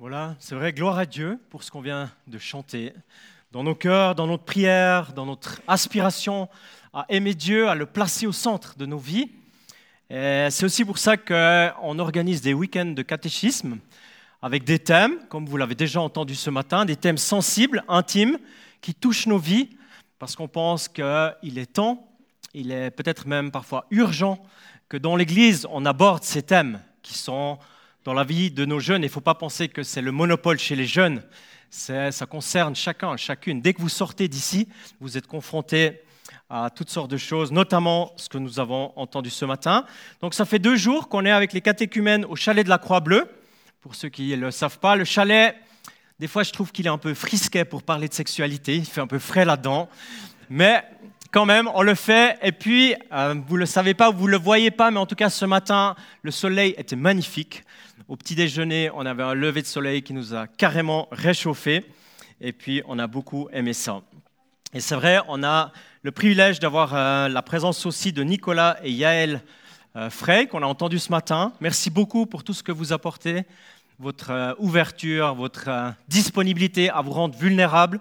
Voilà, c'est vrai, gloire à Dieu pour ce qu'on vient de chanter. Dans nos cœurs, dans notre prière, dans notre aspiration à aimer Dieu, à le placer au centre de nos vies. C'est aussi pour ça qu'on organise des week-ends de catéchisme avec des thèmes, comme vous l'avez déjà entendu ce matin, des thèmes sensibles, intimes, qui touchent nos vies, parce qu'on pense qu'il est temps, il est peut-être même parfois urgent que dans l'Église, on aborde ces thèmes qui sont dans la vie de nos jeunes. Il ne faut pas penser que c'est le monopole chez les jeunes. Ça concerne chacun, chacune. Dès que vous sortez d'ici, vous êtes confronté à toutes sortes de choses, notamment ce que nous avons entendu ce matin. Donc ça fait deux jours qu'on est avec les catéchumènes au chalet de la Croix-Bleue. Pour ceux qui ne le savent pas, le chalet, des fois je trouve qu'il est un peu frisquet pour parler de sexualité, il fait un peu frais là-dedans. Mais quand même, on le fait. Et puis, euh, vous ne le savez pas, vous ne le voyez pas, mais en tout cas, ce matin, le soleil était magnifique. Au petit déjeuner, on avait un lever de soleil qui nous a carrément réchauffé. Et puis, on a beaucoup aimé ça. Et c'est vrai, on a le privilège d'avoir euh, la présence aussi de Nicolas et Yaël euh, Frey, qu'on a entendu ce matin. Merci beaucoup pour tout ce que vous apportez, votre ouverture, votre disponibilité à vous rendre vulnérable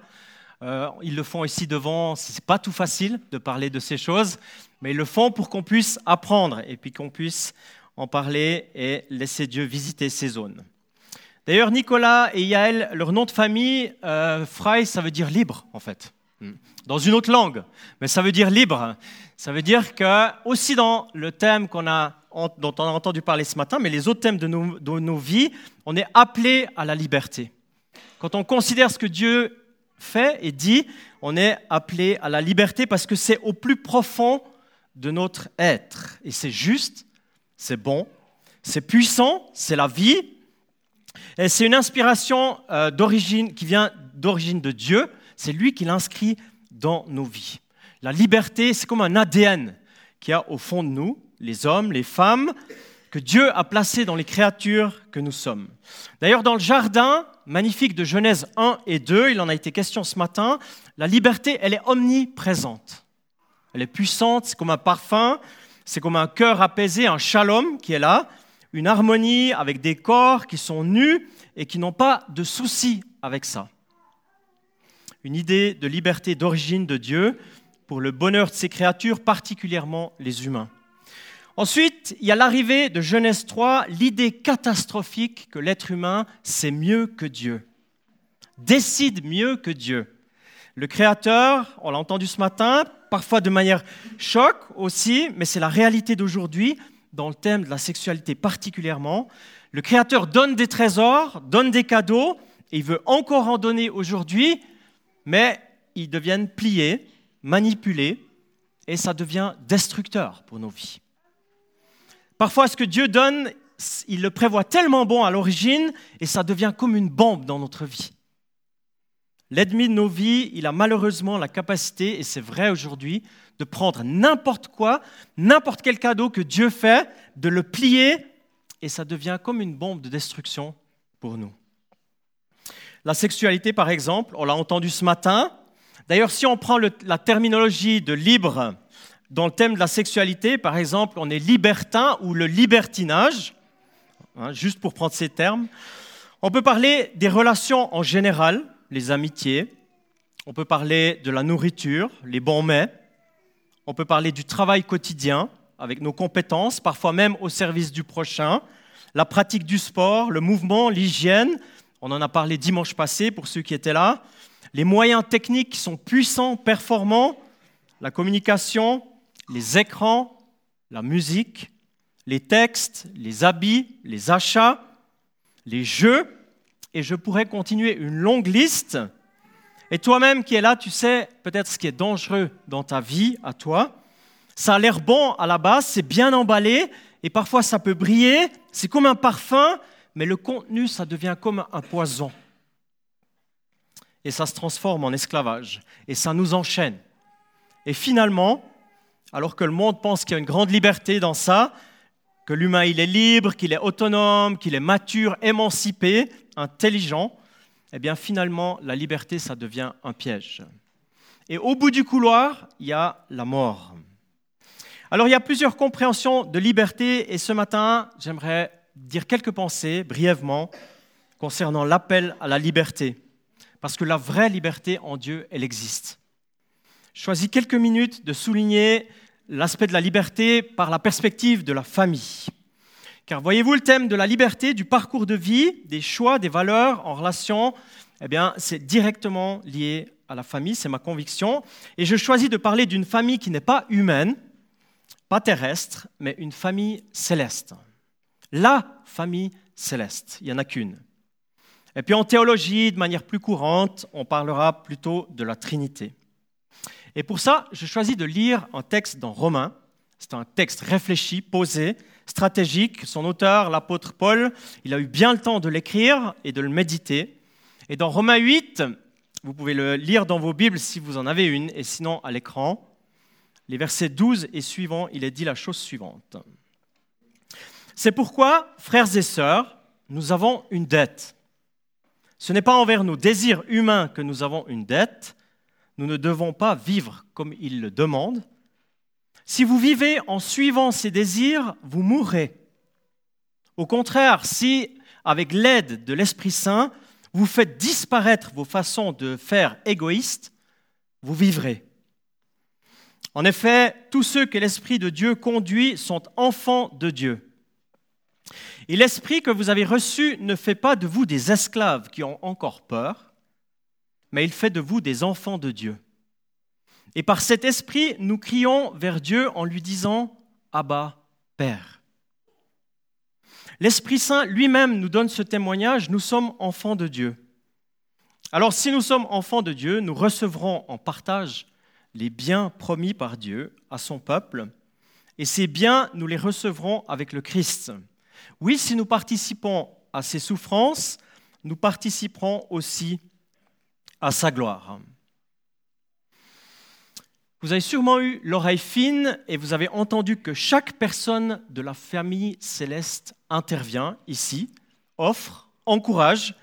euh, ils le font ici devant. Ce n'est pas tout facile de parler de ces choses, mais ils le font pour qu'on puisse apprendre et puis qu'on puisse en parler et laisser Dieu visiter ces zones. D'ailleurs, Nicolas et Yaël, leur nom de famille, euh, Frey, ça veut dire libre, en fait, hmm. dans une autre langue, mais ça veut dire libre. Ça veut dire que, aussi dans le thème dont on a entendu parler ce matin, mais les autres thèmes de nos, de nos vies, on est appelé à la liberté. Quand on considère ce que Dieu fait et dit, on est appelé à la liberté parce que c'est au plus profond de notre être. Et c'est juste, c'est bon, c'est puissant, c'est la vie. Et c'est une inspiration euh, d'origine qui vient d'origine de Dieu. C'est lui qui l'inscrit dans nos vies. La liberté, c'est comme un ADN qui a au fond de nous, les hommes, les femmes, que Dieu a placé dans les créatures que nous sommes. D'ailleurs, dans le jardin magnifique de Genèse 1 et 2, il en a été question ce matin, la liberté, elle est omniprésente. Elle est puissante, c'est comme un parfum, c'est comme un cœur apaisé, un shalom qui est là, une harmonie avec des corps qui sont nus et qui n'ont pas de soucis avec ça. Une idée de liberté d'origine de Dieu pour le bonheur de ses créatures, particulièrement les humains. Ensuite, il y a l'arrivée de Genèse 3, l'idée catastrophique que l'être humain sait mieux que Dieu, décide mieux que Dieu. Le Créateur, on l'a entendu ce matin, parfois de manière choc aussi, mais c'est la réalité d'aujourd'hui, dans le thème de la sexualité particulièrement. Le Créateur donne des trésors, donne des cadeaux, et il veut encore en donner aujourd'hui, mais ils deviennent pliés, manipulés, et ça devient destructeur pour nos vies. Parfois, ce que Dieu donne, il le prévoit tellement bon à l'origine et ça devient comme une bombe dans notre vie. L'ennemi de nos vies, il a malheureusement la capacité, et c'est vrai aujourd'hui, de prendre n'importe quoi, n'importe quel cadeau que Dieu fait, de le plier, et ça devient comme une bombe de destruction pour nous. La sexualité, par exemple, on l'a entendu ce matin. D'ailleurs, si on prend la terminologie de libre dans le thème de la sexualité, par exemple, on est libertin ou le libertinage, hein, juste pour prendre ces termes. On peut parler des relations en général, les amitiés. On peut parler de la nourriture, les bons mets. On peut parler du travail quotidien avec nos compétences, parfois même au service du prochain. La pratique du sport, le mouvement, l'hygiène. On en a parlé dimanche passé pour ceux qui étaient là. Les moyens techniques qui sont puissants, performants. La communication, les écrans, la musique, les textes, les habits, les achats, les jeux, et je pourrais continuer une longue liste. Et toi-même qui es là, tu sais peut-être ce qui est dangereux dans ta vie, à toi. Ça a l'air bon à la base, c'est bien emballé, et parfois ça peut briller, c'est comme un parfum, mais le contenu, ça devient comme un poison. Et ça se transforme en esclavage, et ça nous enchaîne. Et finalement, alors que le monde pense qu'il y a une grande liberté dans ça, que l'humain il est libre, qu'il est autonome, qu'il est mature, émancipé, intelligent, eh bien finalement la liberté ça devient un piège. Et au bout du couloir, il y a la mort. Alors il y a plusieurs compréhensions de liberté et ce matin, j'aimerais dire quelques pensées brièvement concernant l'appel à la liberté. Parce que la vraie liberté en Dieu, elle existe. Choisis quelques minutes de souligner l'aspect de la liberté par la perspective de la famille. Car voyez-vous, le thème de la liberté, du parcours de vie, des choix, des valeurs en relation, eh bien, c'est directement lié à la famille, c'est ma conviction. Et je choisis de parler d'une famille qui n'est pas humaine, pas terrestre, mais une famille céleste. La famille céleste, il n'y en a qu'une. Et puis en théologie, de manière plus courante, on parlera plutôt de la Trinité. Et pour ça, je choisis de lire un texte dans Romains. C'est un texte réfléchi, posé, stratégique. Son auteur, l'apôtre Paul, il a eu bien le temps de l'écrire et de le méditer. Et dans Romains 8, vous pouvez le lire dans vos Bibles si vous en avez une, et sinon à l'écran. Les versets 12 et suivants, il est dit la chose suivante. C'est pourquoi, frères et sœurs, nous avons une dette. Ce n'est pas envers nos désirs humains que nous avons une dette. Nous ne devons pas vivre comme il le demande. Si vous vivez en suivant ces désirs, vous mourrez. Au contraire, si, avec l'aide de l'Esprit Saint, vous faites disparaître vos façons de faire égoïstes, vous vivrez. En effet, tous ceux que l'Esprit de Dieu conduit sont enfants de Dieu. Et l'Esprit que vous avez reçu ne fait pas de vous des esclaves qui ont encore peur, mais il fait de vous des enfants de Dieu. Et par cet Esprit, nous crions vers Dieu en lui disant, Abba, Père. L'Esprit Saint lui-même nous donne ce témoignage, nous sommes enfants de Dieu. Alors si nous sommes enfants de Dieu, nous recevrons en partage les biens promis par Dieu à son peuple, et ces biens, nous les recevrons avec le Christ. Oui, si nous participons à ses souffrances, nous participerons aussi à sa gloire. Vous avez sûrement eu l'oreille fine et vous avez entendu que chaque personne de la famille céleste intervient ici, offre, encourage,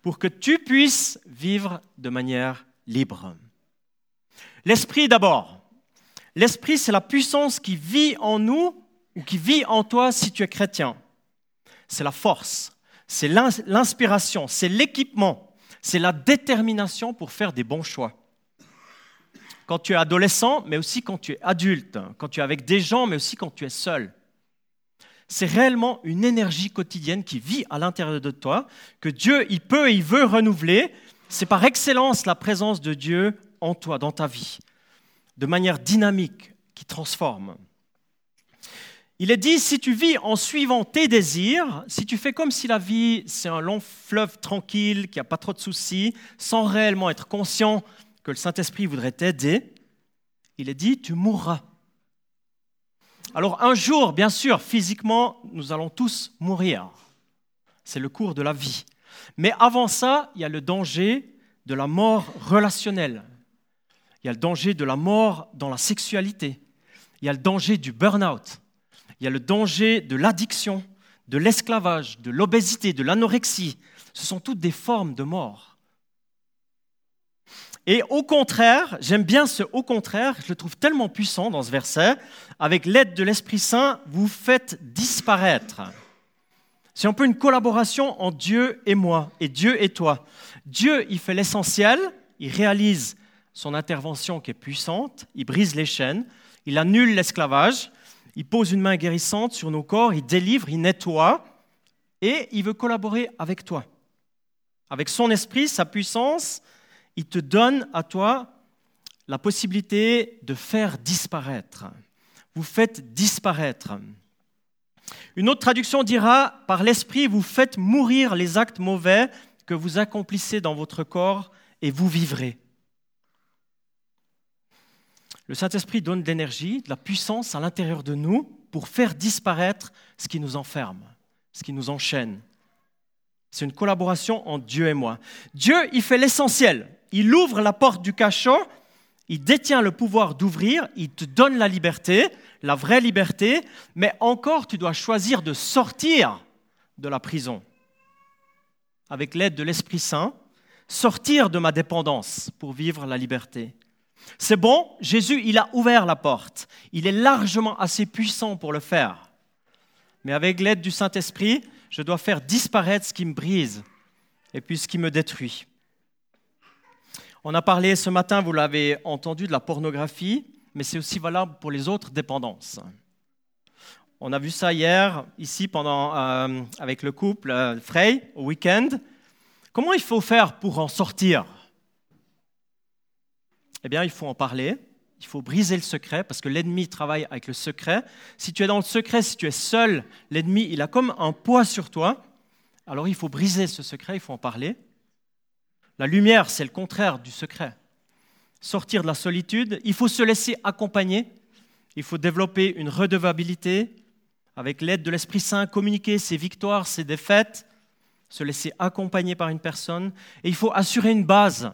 pour que tu puisses vivre de manière libre. L'esprit d'abord. L'esprit, c'est la puissance qui vit en nous ou qui vit en toi si tu es chrétien. C'est la force, c'est l'inspiration, c'est l'équipement, c'est la détermination pour faire des bons choix quand tu es adolescent, mais aussi quand tu es adulte, quand tu es avec des gens, mais aussi quand tu es seul. C'est réellement une énergie quotidienne qui vit à l'intérieur de toi, que Dieu, il peut et il veut renouveler. C'est par excellence la présence de Dieu en toi, dans ta vie, de manière dynamique, qui transforme. Il est dit, si tu vis en suivant tes désirs, si tu fais comme si la vie, c'est un long fleuve tranquille, qui n'a pas trop de soucis, sans réellement être conscient que le Saint-Esprit voudrait t'aider, il est dit, tu mourras. Alors un jour, bien sûr, physiquement, nous allons tous mourir. C'est le cours de la vie. Mais avant ça, il y a le danger de la mort relationnelle. Il y a le danger de la mort dans la sexualité. Il y a le danger du burn-out. Il y a le danger de l'addiction, de l'esclavage, de l'obésité, de l'anorexie. Ce sont toutes des formes de mort. Et au contraire, j'aime bien ce au contraire, je le trouve tellement puissant dans ce verset, avec l'aide de l'Esprit Saint, vous faites disparaître. C'est un peu une collaboration entre Dieu et moi, et Dieu et toi. Dieu, il fait l'essentiel, il réalise son intervention qui est puissante, il brise les chaînes, il annule l'esclavage, il pose une main guérissante sur nos corps, il délivre, il nettoie, et il veut collaborer avec toi. Avec son esprit, sa puissance, il te donne à toi la possibilité de faire disparaître. Vous faites disparaître. Une autre traduction dira, par l'Esprit, vous faites mourir les actes mauvais que vous accomplissez dans votre corps et vous vivrez. Le Saint-Esprit donne de l'énergie, de la puissance à l'intérieur de nous pour faire disparaître ce qui nous enferme, ce qui nous enchaîne. C'est une collaboration entre Dieu et moi. Dieu, il fait l'essentiel il ouvre la porte du cachot, il détient le pouvoir d'ouvrir, il te donne la liberté, la vraie liberté, mais encore tu dois choisir de sortir de la prison avec l'aide de l'Esprit Saint, sortir de ma dépendance pour vivre la liberté. C'est bon, Jésus, il a ouvert la porte. Il est largement assez puissant pour le faire. Mais avec l'aide du Saint-Esprit, je dois faire disparaître ce qui me brise, et puis ce qui me détruit. On a parlé ce matin, vous l'avez entendu, de la pornographie, mais c'est aussi valable pour les autres dépendances. On a vu ça hier, ici, euh, avec le couple euh, Frey, au week-end. Comment il faut faire pour en sortir? Eh bien, il faut en parler, il faut briser le secret, parce que l'ennemi travaille avec le secret. Si tu es dans le secret, si tu es seul, l'ennemi, il a comme un poids sur toi. Alors il faut briser ce secret, il faut en parler. La lumière, c'est le contraire du secret. Sortir de la solitude, il faut se laisser accompagner, il faut développer une redevabilité avec l'aide de l'Esprit Saint, communiquer ses victoires, ses défaites, se laisser accompagner par une personne, et il faut assurer une base,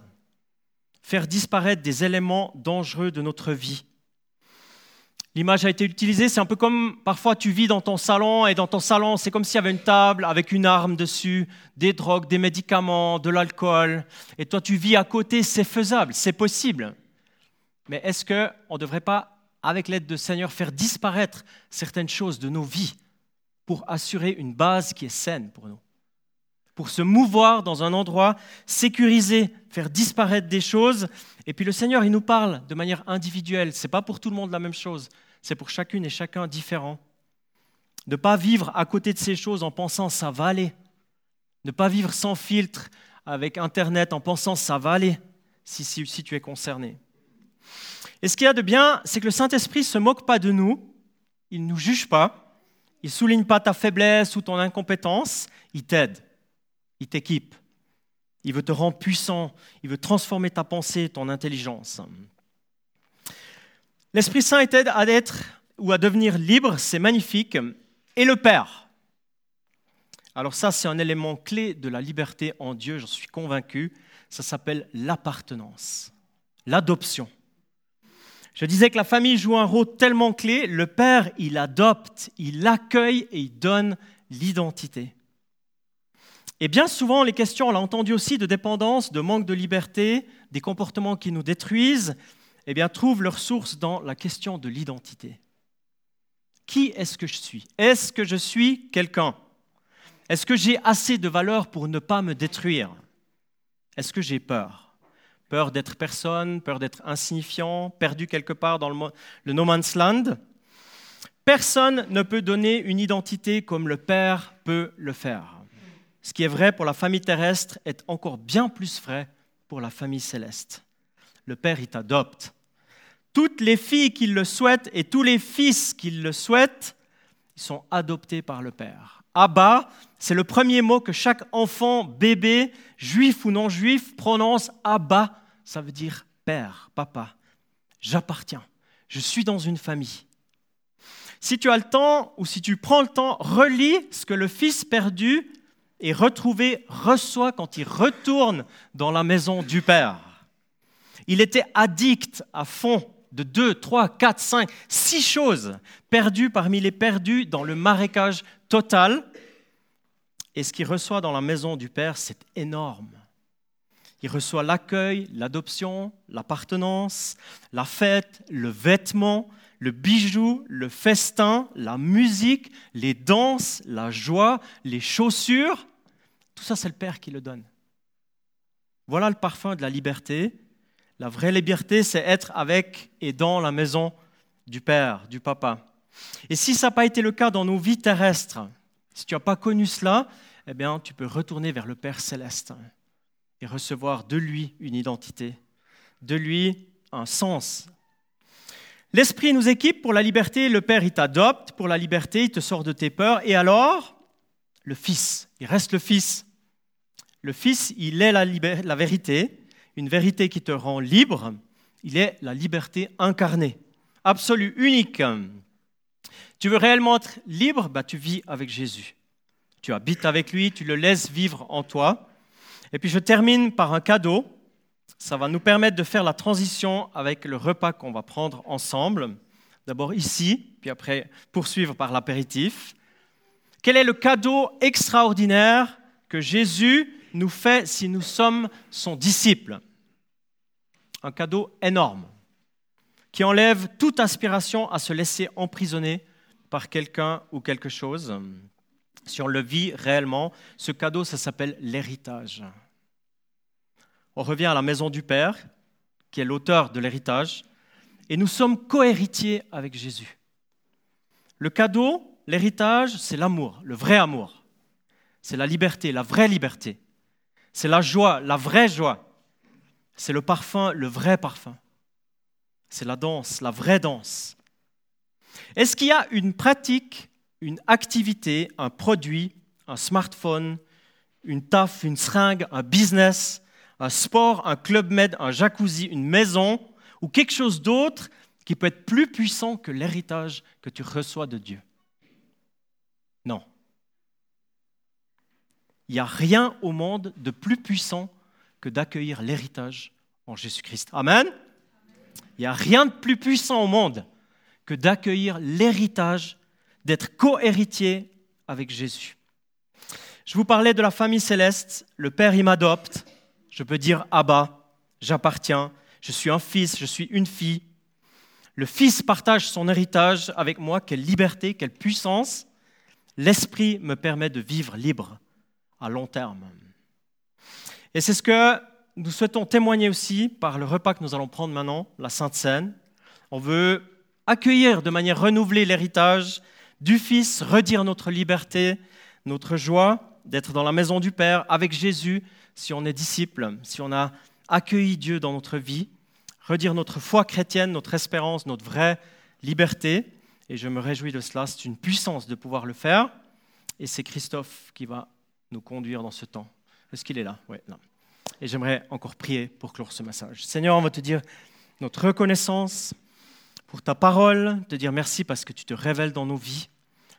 faire disparaître des éléments dangereux de notre vie. L'image a été utilisée, c'est un peu comme parfois tu vis dans ton salon et dans ton salon, c'est comme s'il y avait une table avec une arme dessus, des drogues, des médicaments, de l'alcool, et toi tu vis à côté, c'est faisable, c'est possible. Mais est-ce qu'on ne devrait pas, avec l'aide du Seigneur, faire disparaître certaines choses de nos vies pour assurer une base qui est saine pour nous? Pour se mouvoir dans un endroit sécurisé, faire disparaître des choses. Et puis le Seigneur, il nous parle de manière individuelle, ce n'est pas pour tout le monde la même chose c'est pour chacune et chacun différent. Ne pas vivre à côté de ces choses en pensant ça va aller. Ne pas vivre sans filtre avec Internet en pensant ça va aller si, si, tu es concerné. Et ce qu'il y a de bien, c'est que le Saint-Esprit ne se moque pas de nous, il ne nous juge pas, il ne souligne pas ta faiblesse ou ton incompétence, il t'aide, il t'équipe, il veut te rendre puissant, il veut transformer ta pensée, ton intelligence. L'Esprit Saint est à être ou à devenir libre, c'est magnifique. Et le Père. Alors ça, c'est un élément clé de la liberté en Dieu, j'en suis convaincu. Ça s'appelle l'appartenance, l'adoption. Je disais que la famille joue un rôle tellement clé. Le Père, il adopte, il accueille et il donne l'identité. Et bien souvent, les questions, on l'a entendu aussi, de dépendance, de manque de liberté, des comportements qui nous détruisent, eh trouvent leur source dans la question de l'identité. Qui est-ce que je suis? Est-ce que je suis quelqu'un? Est-ce que j'ai assez de valeur pour ne pas me détruire? Est-ce que j'ai peur? Peur d'être personne, peur d'être insignifiant, perdu quelque part dans le no man's land? Personne ne peut donner une identité comme le Père peut le faire. Ce qui est vrai pour la famille terrestre est encore bien plus vrai pour la famille céleste le Père, il t'adopte. Toutes les filles qui le souhaitent et tous les fils qui le souhaitent, sont adoptés par le Père. Abba, c'est le premier mot que chaque enfant, bébé, juif ou non juif, prononce. Abba, ça veut dire Père, Papa. J'appartiens. Je suis dans une famille. Si tu as le temps ou si tu prends le temps, relis ce que le fils perdu et retrouvé reçoit quand il retourne dans la maison du Père. Il était addict à fond de deux, trois, quatre, cinq, six choses perdues parmi les perdus dans le marécage total. Et ce qu'il reçoit dans la maison du Père, c'est énorme. Il reçoit l'accueil, l'adoption, l'appartenance, la fête, le vêtement, le bijou, le festin, la musique, les danses, la joie, les chaussures. Tout ça, c'est le Père qui le donne. Voilà le parfum de la liberté la vraie liberté, c'est être avec et dans la maison du Père, du Papa. Et si ça n'a pas été le cas dans nos vies terrestres, si tu n'as pas connu cela, eh bien, tu peux retourner vers le Père céleste et recevoir de lui une identité, de lui un sens. L'Esprit nous équipe pour la liberté, le Père, il t'adopte pour la liberté, il te sort de tes peurs, et alors, le Fils, il reste le Fils. Le Fils, il est la, vérité, une vérité qui te rend libre, il est la liberté incarnée, absolue, unique. Tu veux réellement être libre? Bah, Tu vis avec Jésus. Tu habites avec lui, tu le laisses vivre en toi. Et puis je termine par un cadeau. Ça va nous permettre de faire la transition avec le repas qu'on va prendre ensemble. D'abord ici, puis après poursuivre par l'apéritif. Quel est le cadeau extraordinaire que Jésus nous fait si nous sommes son disciple? Un cadeau énorme qui enlève toute aspiration à se laisser emprisonner par quelqu'un ou quelque chose. si on le vit réellement, ce cadeau, ça s'appelle l'héritage. On revient à la maison du Père, qui est l'auteur de l'héritage, et nous sommes cohéritiers avec Jésus. Le cadeau, l'héritage, c'est l'amour, le vrai amour. C'est la liberté, la vraie liberté. C'est la joie, la vraie joie. C'est le parfum, le vrai parfum. C'est la danse, la vraie danse. Est-ce qu'il y a une pratique, une activité, un produit, un smartphone, une taf, une seringue, un business, un sport, un club med, un jacuzzi, une maison ou quelque chose d'autre qui peut être plus puissant que l'héritage que tu reçois de Dieu Non. Il n'y a rien au monde de plus puissant que d'accueillir l'héritage en Jésus-Christ. Amen. Il n'y a rien de plus puissant au monde que d'accueillir l'héritage, d'être co-héritier avec Jésus. Je vous parlais de la famille céleste. Le Père, il m'adopte. Je peux dire Abba, j'appartiens. Je suis un fils, je suis une fille. Le Fils partage son héritage avec moi. Quelle liberté, quelle puissance. L'Esprit me permet de vivre libre à long terme. Et c'est ce que nous souhaitons témoigner aussi par le repas que nous allons prendre maintenant, la Sainte Seine. On veut accueillir de manière renouvelée l'héritage du Fils, redire notre liberté, notre joie d'être dans la maison du Père avec Jésus, si on est disciple, si on a accueilli Dieu dans notre vie, redire notre foi chrétienne, notre espérance, notre vraie liberté. Et je me réjouis de cela, c'est une puissance de pouvoir le faire. Et c'est Christophe qui va nous conduire dans ce temps. Est-ce qu'il est là? Oui, là. Et j'aimerais encore prier pour clore ce message. Seigneur, on va te dire notre reconnaissance pour ta parole, te dire merci parce que tu te révèles dans nos vies.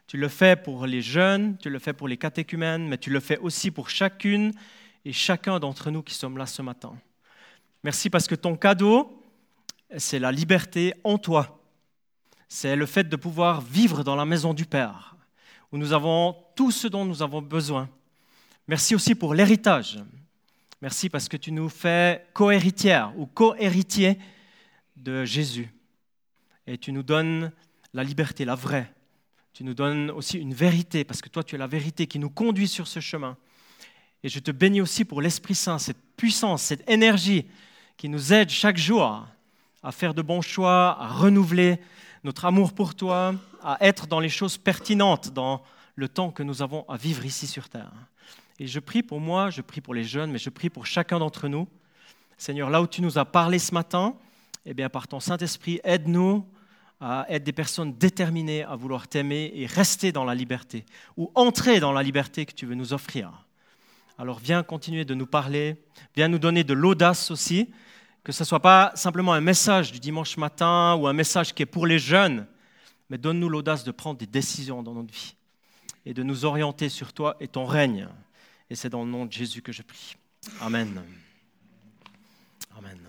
Tu le fais pour les jeunes, tu le fais pour les catéchumènes, mais tu le fais aussi pour chacune et chacun d'entre nous qui sommes là ce matin. Merci parce que ton cadeau, c'est la liberté en toi. C'est le fait de pouvoir vivre dans la maison du Père, où nous avons tout ce dont nous avons besoin. Merci aussi pour l'héritage. Merci parce que tu nous fais co-héritière ou co-héritier de Jésus. Et tu nous donnes la liberté, la vraie. Tu nous donnes aussi une vérité, parce que toi, tu es la vérité qui nous conduit sur ce chemin. Et je te bénis aussi pour l'Esprit Saint, cette puissance, cette énergie qui nous aide chaque jour à faire de bons choix, à renouveler notre amour pour toi, à être dans les choses pertinentes dans le temps que nous avons à vivre ici sur Terre. Et je prie pour moi, je prie pour les jeunes, mais je prie pour chacun d'entre nous. Seigneur, là où tu nous as parlé ce matin, eh bien, par ton Saint-Esprit, aide-nous à être des personnes déterminées à vouloir t'aimer et rester dans la liberté, ou entrer dans la liberté que tu veux nous offrir. Alors viens continuer de nous parler, viens nous donner de l'audace aussi, que ce ne soit pas simplement un message du dimanche matin ou un message qui est pour les jeunes, mais donne-nous l'audace de prendre des décisions dans notre vie et de nous orienter sur toi et ton règne. Et c'est dans le nom de Jésus que je prie. Amen. Amen.